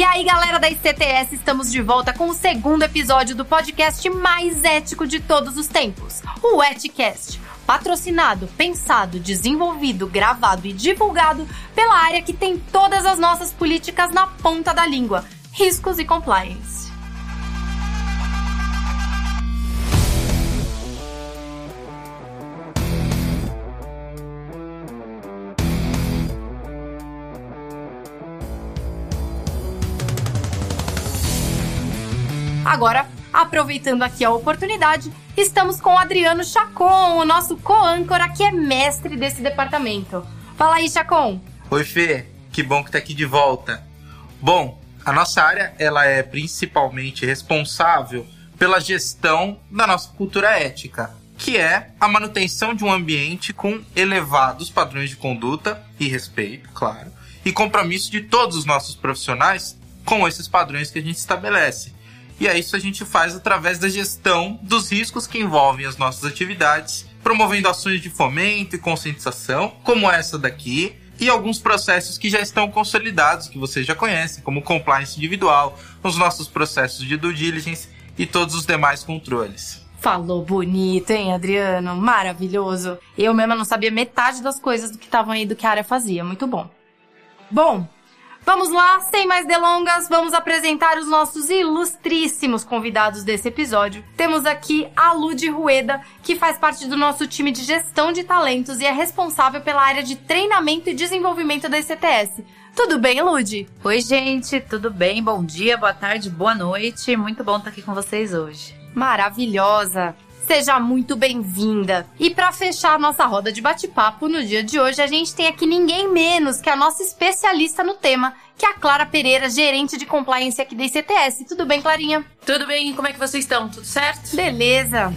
E aí, galera da ICTS, estamos de volta com o segundo episódio do podcast mais ético de todos os tempos, o Eticast. Patrocinado, pensado, desenvolvido, gravado e divulgado pela área que tem todas as nossas políticas na ponta da língua: riscos e compliance. Agora, aproveitando aqui a oportunidade, estamos com o Adriano Chacon, o nosso co-âncora que é mestre desse departamento. Fala aí, Chacon. Oi, Fê. Que bom que tá aqui de volta. Bom, a nossa área ela é principalmente responsável pela gestão da nossa cultura ética, que é a manutenção de um ambiente com elevados padrões de conduta e respeito, claro, e compromisso de todos os nossos profissionais com esses padrões que a gente estabelece. E é isso a gente faz através da gestão dos riscos que envolvem as nossas atividades, promovendo ações de fomento e conscientização, como essa daqui, e alguns processos que já estão consolidados, que vocês já conhecem, como compliance individual, os nossos processos de due diligence e todos os demais controles. Falou bonito, hein, Adriano? Maravilhoso. Eu mesma não sabia metade das coisas do que estavam aí do que a área fazia. Muito bom. Bom, Vamos lá, sem mais delongas, vamos apresentar os nossos ilustríssimos convidados desse episódio. Temos aqui a Lud Rueda, que faz parte do nosso time de gestão de talentos e é responsável pela área de treinamento e desenvolvimento da ICTS. Tudo bem, Lud? Oi, gente, tudo bem? Bom dia, boa tarde, boa noite. Muito bom estar aqui com vocês hoje. Maravilhosa! Seja muito bem-vinda. E para fechar a nossa roda de bate-papo no dia de hoje, a gente tem aqui ninguém menos que a nossa especialista no tema, que é a Clara Pereira, gerente de compliance aqui da ICTS. Tudo bem, Clarinha? Tudo bem, como é que vocês estão? Tudo certo? Beleza.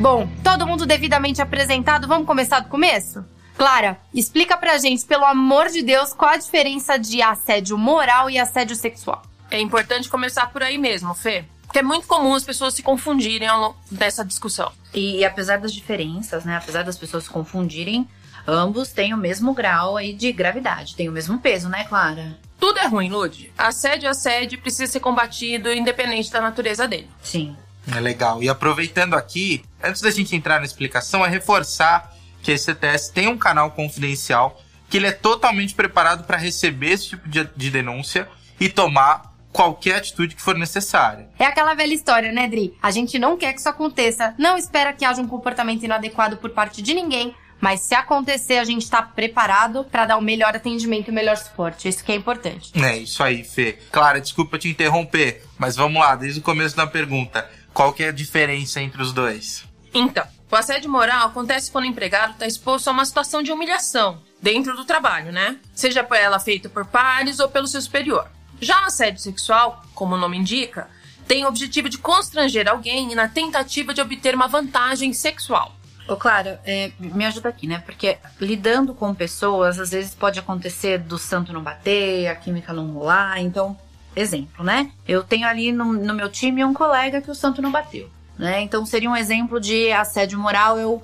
Bom, todo mundo devidamente apresentado, vamos começar do começo? Clara, explica pra gente, pelo amor de Deus, qual a diferença de assédio moral e assédio sexual. É importante começar por aí mesmo, Fê. Porque é muito comum as pessoas se confundirem ao longo dessa discussão. E, e apesar das diferenças, né? Apesar das pessoas se confundirem, ambos têm o mesmo grau aí de gravidade, têm o mesmo peso, né, Clara? Tudo é ruim, Lud. Assédio é assédio precisa ser combatido independente da natureza dele. Sim. É legal. E aproveitando aqui, antes da gente entrar na explicação, é reforçar que a CTS tem um canal confidencial que ele é totalmente preparado para receber esse tipo de, de denúncia e tomar qualquer atitude que for necessária. É aquela velha história, né, Dri? A gente não quer que isso aconteça, não espera que haja um comportamento inadequado por parte de ninguém, mas se acontecer, a gente está preparado para dar o melhor atendimento e o melhor suporte. Isso que é importante. É isso aí, Fê. Clara, desculpa te interromper, mas vamos lá, desde o começo da pergunta. Qual que é a diferença entre os dois? Então, o assédio moral acontece quando o empregado está exposto a uma situação de humilhação dentro do trabalho, né? Seja ela feita por pares ou pelo seu superior. Já o assédio sexual, como o nome indica, tem o objetivo de constranger alguém na tentativa de obter uma vantagem sexual. Ô, Clara, é, me ajuda aqui, né? Porque lidando com pessoas, às vezes pode acontecer do santo não bater, a química não rolar. Então, exemplo, né? Eu tenho ali no, no meu time um colega que o santo não bateu, né? Então, seria um exemplo de assédio moral eu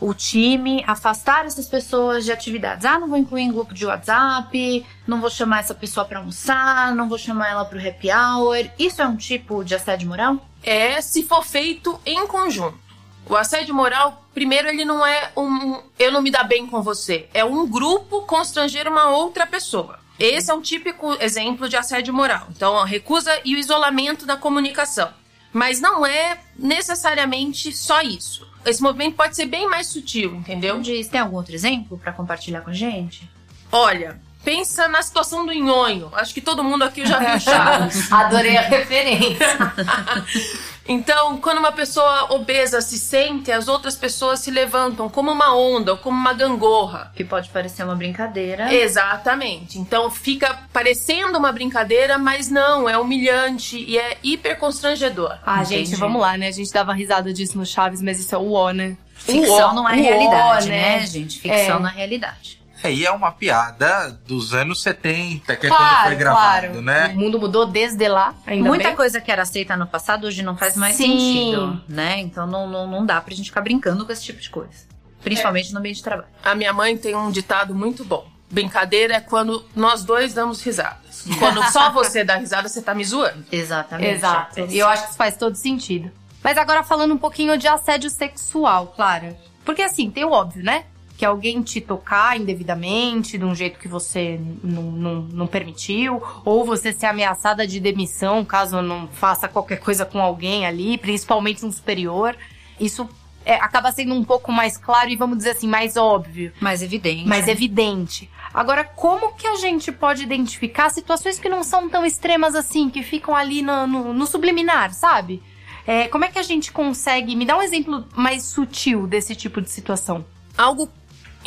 o time afastar essas pessoas de atividades. Ah, não vou incluir em grupo de WhatsApp, não vou chamar essa pessoa para almoçar, não vou chamar ela para o happy hour. Isso é um tipo de assédio moral? É se for feito em conjunto. O assédio moral, primeiro, ele não é um eu não me dá bem com você. É um grupo constranger uma outra pessoa. Esse é um típico exemplo de assédio moral. Então, a recusa e o isolamento da comunicação. Mas não é necessariamente só isso esse movimento pode ser bem mais sutil, entendeu? Diz, tem algum outro exemplo para compartilhar com a gente? Olha, pensa na situação do nhonho. Acho que todo mundo aqui já viu Chaves. Adorei a referência. então, quando uma pessoa obesa se sente, as outras pessoas se levantam como uma onda ou como uma gangorra. Que pode parecer uma brincadeira. Exatamente. Então fica parecendo uma brincadeira, mas não, é humilhante e é hiper constrangedor. Ah, Entendi. gente, vamos lá, né? A gente dava risada disso no Chaves, mas isso é o ó, né? Ficção não é realidade, né, gente? Ficção é. na realidade. É, e é uma piada dos anos 70, que claro, é quando foi gravado, claro. né? O mundo mudou desde lá, ainda Muita bem. coisa que era aceita no passado hoje não faz mais Sim. sentido, né? Então não, não, não dá pra gente ficar brincando com esse tipo de coisa. Principalmente é. no meio de trabalho. A minha mãe tem um ditado muito bom. brincadeira é quando nós dois damos risadas. Quando só você dá risada, você tá me zoando. Exatamente. Exato. E eu acho que isso faz todo sentido. Mas agora falando um pouquinho de assédio sexual, Clara. Porque assim, tem o óbvio, né? Que alguém te tocar indevidamente, de um jeito que você não, não, não permitiu, ou você ser ameaçada de demissão caso não faça qualquer coisa com alguém ali, principalmente um superior. Isso é, acaba sendo um pouco mais claro e vamos dizer assim, mais óbvio, Mais evidente. mais evidente. Agora, como que a gente pode identificar situações que não são tão extremas assim, que ficam ali no, no- no subliminar, sabe? É, como é que a gente consegue. Me dá um exemplo mais sutil desse tipo de situação. Algo,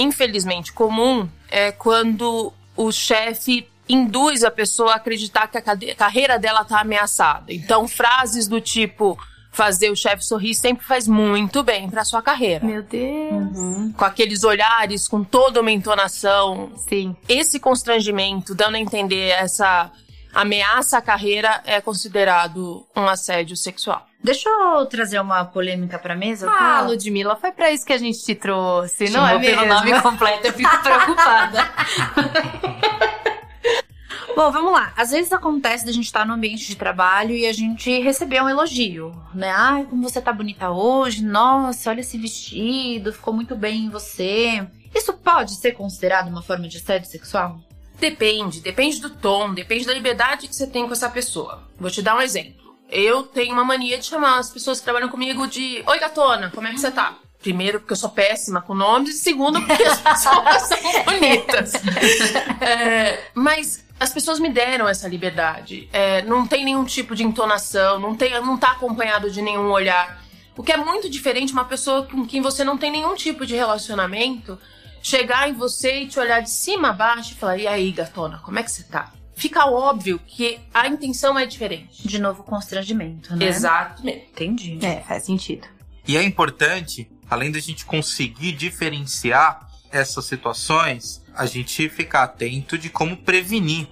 infelizmente, comum é quando o chefe induz a pessoa a acreditar que a carreira dela tá ameaçada. Então, frases do tipo fazer o chefe sorrir sempre faz muito bem pra sua carreira. Meu Deus. Com aqueles olhares, com toda uma entonação. Sim. Esse constrangimento, dando a entender essa ameaça à carreira, é considerado um assédio sexual. Deixa eu trazer uma polêmica pra mesa. Ah, tá? Ludmilla, foi pra isso que a gente te trouxe, não é Chamou mesmo? pelo nome completo, eu fico preocupada. Bom, vamos lá. Às vezes acontece da gente estar no ambiente de trabalho e a gente receber um elogio, né? Ai, como você tá bonita hoje. Nossa, olha esse vestido, ficou muito bem em você. Isso pode ser considerado uma forma de assédio sexual? Depende, depende do tom, depende da liberdade que você tem com essa pessoa. Vou te dar um exemplo. Eu tenho uma mania de chamar as pessoas que trabalham comigo de Oi, gatona, como é que você tá? Primeiro, porque eu sou péssima com nomes, e segundo, porque as pessoas são bonitas. É, mas as pessoas me deram essa liberdade. É, não tem nenhum tipo de entonação, não, tem, não tá acompanhado de nenhum olhar. O que é muito diferente de uma pessoa com quem você não tem nenhum tipo de relacionamento chegar em você e te olhar de cima a baixo e falar: E aí, gatona, como é que você tá? Fica óbvio que a intenção é diferente. De novo, constrangimento, né? Exatamente. Entendi. É, faz sentido. E é importante, além da gente conseguir diferenciar essas situações, a gente ficar atento de como prevenir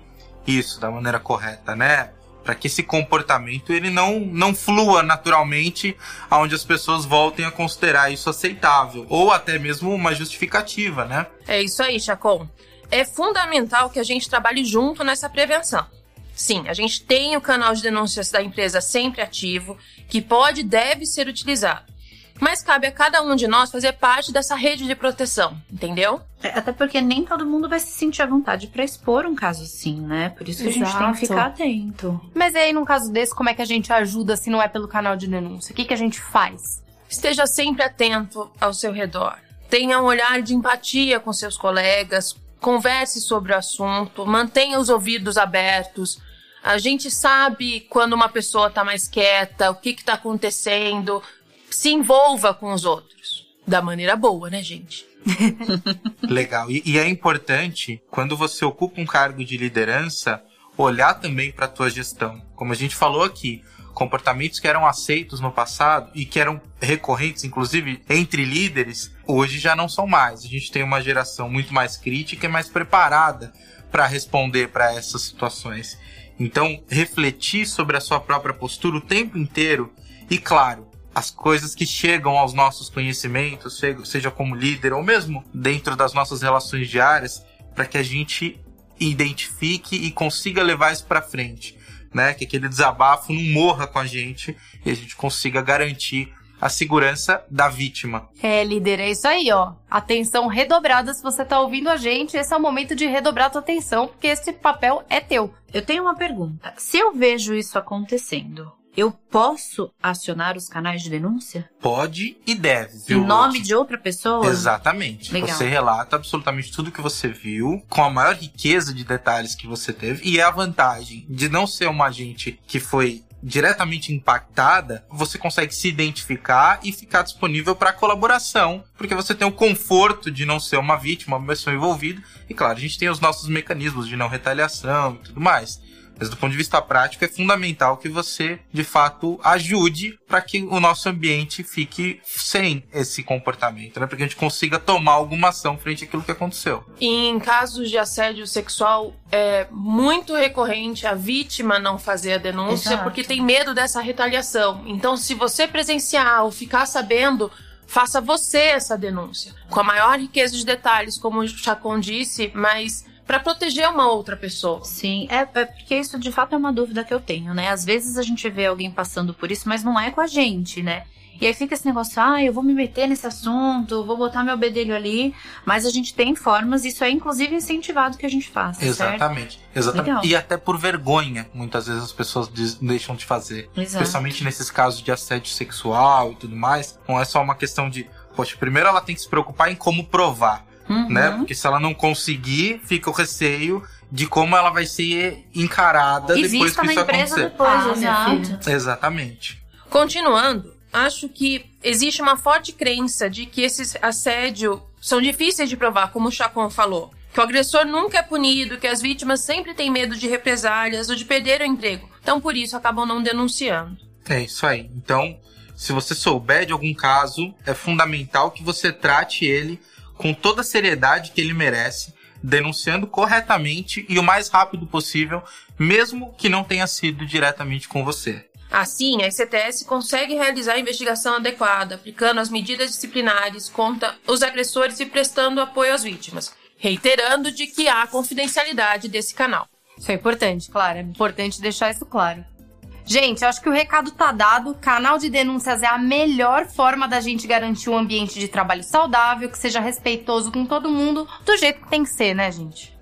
isso da maneira correta, né? Para que esse comportamento ele não, não flua naturalmente, aonde as pessoas voltem a considerar isso aceitável ou até mesmo uma justificativa, né? É isso aí, Chacon. É fundamental que a gente trabalhe junto nessa prevenção. Sim, a gente tem o canal de denúncias da empresa sempre ativo, que pode e deve ser utilizado. Mas cabe a cada um de nós fazer parte dessa rede de proteção, entendeu? É, Até porque nem todo mundo vai se sentir à vontade pra expor um caso assim, né? Por isso que a gente tem Exato. que ficar atento. Mas aí, num caso desse, como é que a gente ajuda se não é pelo canal de denúncia? O que, que a gente faz? Esteja sempre atento ao seu redor. Tenha um olhar de empatia com seus colegas. Converse sobre o assunto. Mantenha os ouvidos abertos. A gente sabe quando uma pessoa está mais quieta, o que está acontecendo. Se envolva com os outros. Da maneira boa, né, gente? Legal. E, e é importante, quando você ocupa um cargo de liderança, olhar também para a tua gestão. Como a gente falou aqui, comportamentos que eram aceitos no passado e que eram recorrentes, inclusive entre líderes, hoje já não são mais. A gente tem uma geração muito mais crítica e mais preparada para responder para essas situações. Então, refletir sobre a sua própria postura o tempo inteiro e, claro, as coisas que chegam aos nossos conhecimentos, seja- como líder ou mesmo dentro das nossas relações diárias, para que a gente identifique e consiga levar isso para frente, né? Que aquele desabafo não morra com a gente e a gente consiga garantir a segurança da vítima. É, líder, é isso aí, ó. Atenção redobrada se você tá ouvindo a gente. Esse é o momento de redobrar a tua atenção, porque esse papel é teu. Eu tenho uma pergunta. Se eu vejo isso acontecendo, eu posso acionar os canais de denúncia? Pode e deve, Em viu? nome Lud? de outra pessoa? Exatamente. Legal. Você relata absolutamente tudo que você viu, com a maior riqueza de detalhes que você teve, e é a vantagem de não ser uma agente que foi diretamente impactada, você consegue se identificar e ficar disponível para colaboração, porque você tem o conforto de não ser uma vítima, uma pessoa envolvida, e claro, a gente tem os nossos mecanismos de não retaliação e tudo mais. Mas do ponto de vista prático, é fundamental que você, de fato, ajude para que o nosso ambiente fique sem esse comportamento, né? Para que a gente consiga tomar alguma ação frente àquilo que aconteceu. Em casos de assédio sexual, é muito recorrente a vítima não fazer a denúncia Exato. porque tem medo dessa retaliação. Então, se você presenciar ou ficar sabendo, faça você essa denúncia. Com a maior riqueza de detalhes, como o Chacon disse, mas para proteger uma outra pessoa. Sim, é, é, porque isso de fato é uma dúvida que eu tenho, né? Às vezes a gente vê alguém passando por isso, mas não é com a gente, né? E aí fica esse negócio, ah, eu vou me meter nesse assunto, vou botar meu bedelho ali, mas a gente tem formas, isso é inclusive incentivado que a gente faça. Exatamente. Certo? Exatamente. Legal. E até por vergonha, muitas vezes as pessoas deixam de fazer. Exato. Especialmente nesses casos de assédio sexual e tudo mais. Não é só uma questão de, poxa, primeiro ela tem que se preocupar em como provar, Uhum. né? Porque se ela não conseguir, fica o receio de como ela vai ser encarada E depois que isso empresa acontecer. depois, Ah, minha exato. Exatamente. Continuando, acho que existe uma forte crença de que esses assédio são difíceis de provar, como o Chacon falou. Que o agressor nunca é punido, que as vítimas sempre têm medo de represálias ou de perder o emprego. Então, por isso, acabam não denunciando. É isso aí. Então, se você souber de algum caso, é fundamental que você trate ele com toda a seriedade que ele merece, denunciando corretamente e o mais rápido possível, mesmo que não tenha sido diretamente com você. Assim, a ICTS consegue realizar a investigação adequada, aplicando as medidas disciplinares contra os agressores e prestando apoio às vítimas, reiterando de que há confidencialidade desse canal. Isso é importante, claro. É importante deixar isso claro. Gente, acho que o recado tá dado. Canal de denúncias é a melhor forma da gente garantir um ambiente de trabalho saudável, que seja respeitoso com todo mundo, do jeito que tem que ser, né, gente?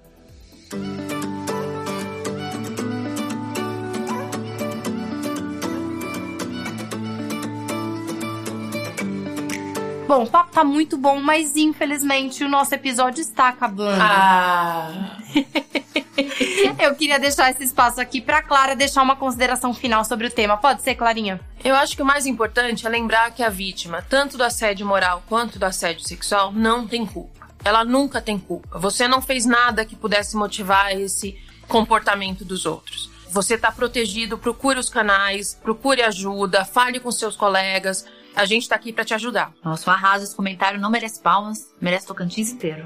Bom, o papo tá muito bom, mas infelizmente o nosso episódio está acabando. Ah, Eu queria deixar esse espaço aqui pra Clara deixar uma consideração final sobre o tema. Pode ser, Clarinha? eu acho que o mais importante é lembrar que a vítima, tanto do assédio moral quanto do assédio sexual, não tem culpa. Ela nunca tem culpa. Você não fez nada que pudesse motivar esse comportamento dos outros. Você está protegido, procure os canais, procure ajuda, fale com seus colegas. A gente tá aqui para te ajudar. Nossa, o arraso, esse comentário não merece palmas, merece Tocantins inteiro.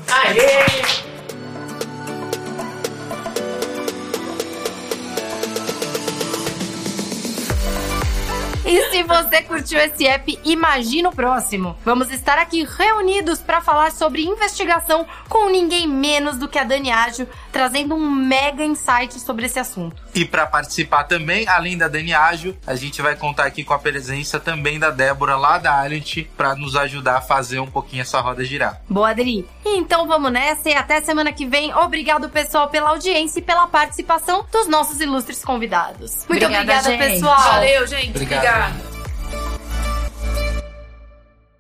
E se você curtiu esse app, imagina o próximo. Vamos estar aqui reunidos para falar sobre investigação com ninguém menos do que a Dani Ágil, trazendo um mega insight sobre esse assunto. E para participar também, além da Dani Ágil, a gente vai contar aqui com a presença também da Débora lá da Alliant para nos ajudar a fazer um pouquinho essa roda girar. Boa, Adri. Então vamos nessa e até semana que vem. Obrigado, pessoal, pela audiência e pela participação dos nossos ilustres convidados. Muito Obrigada, obrigada, gente. pessoal. Valeu, gente. Obrigado. Obrigada. Yeah.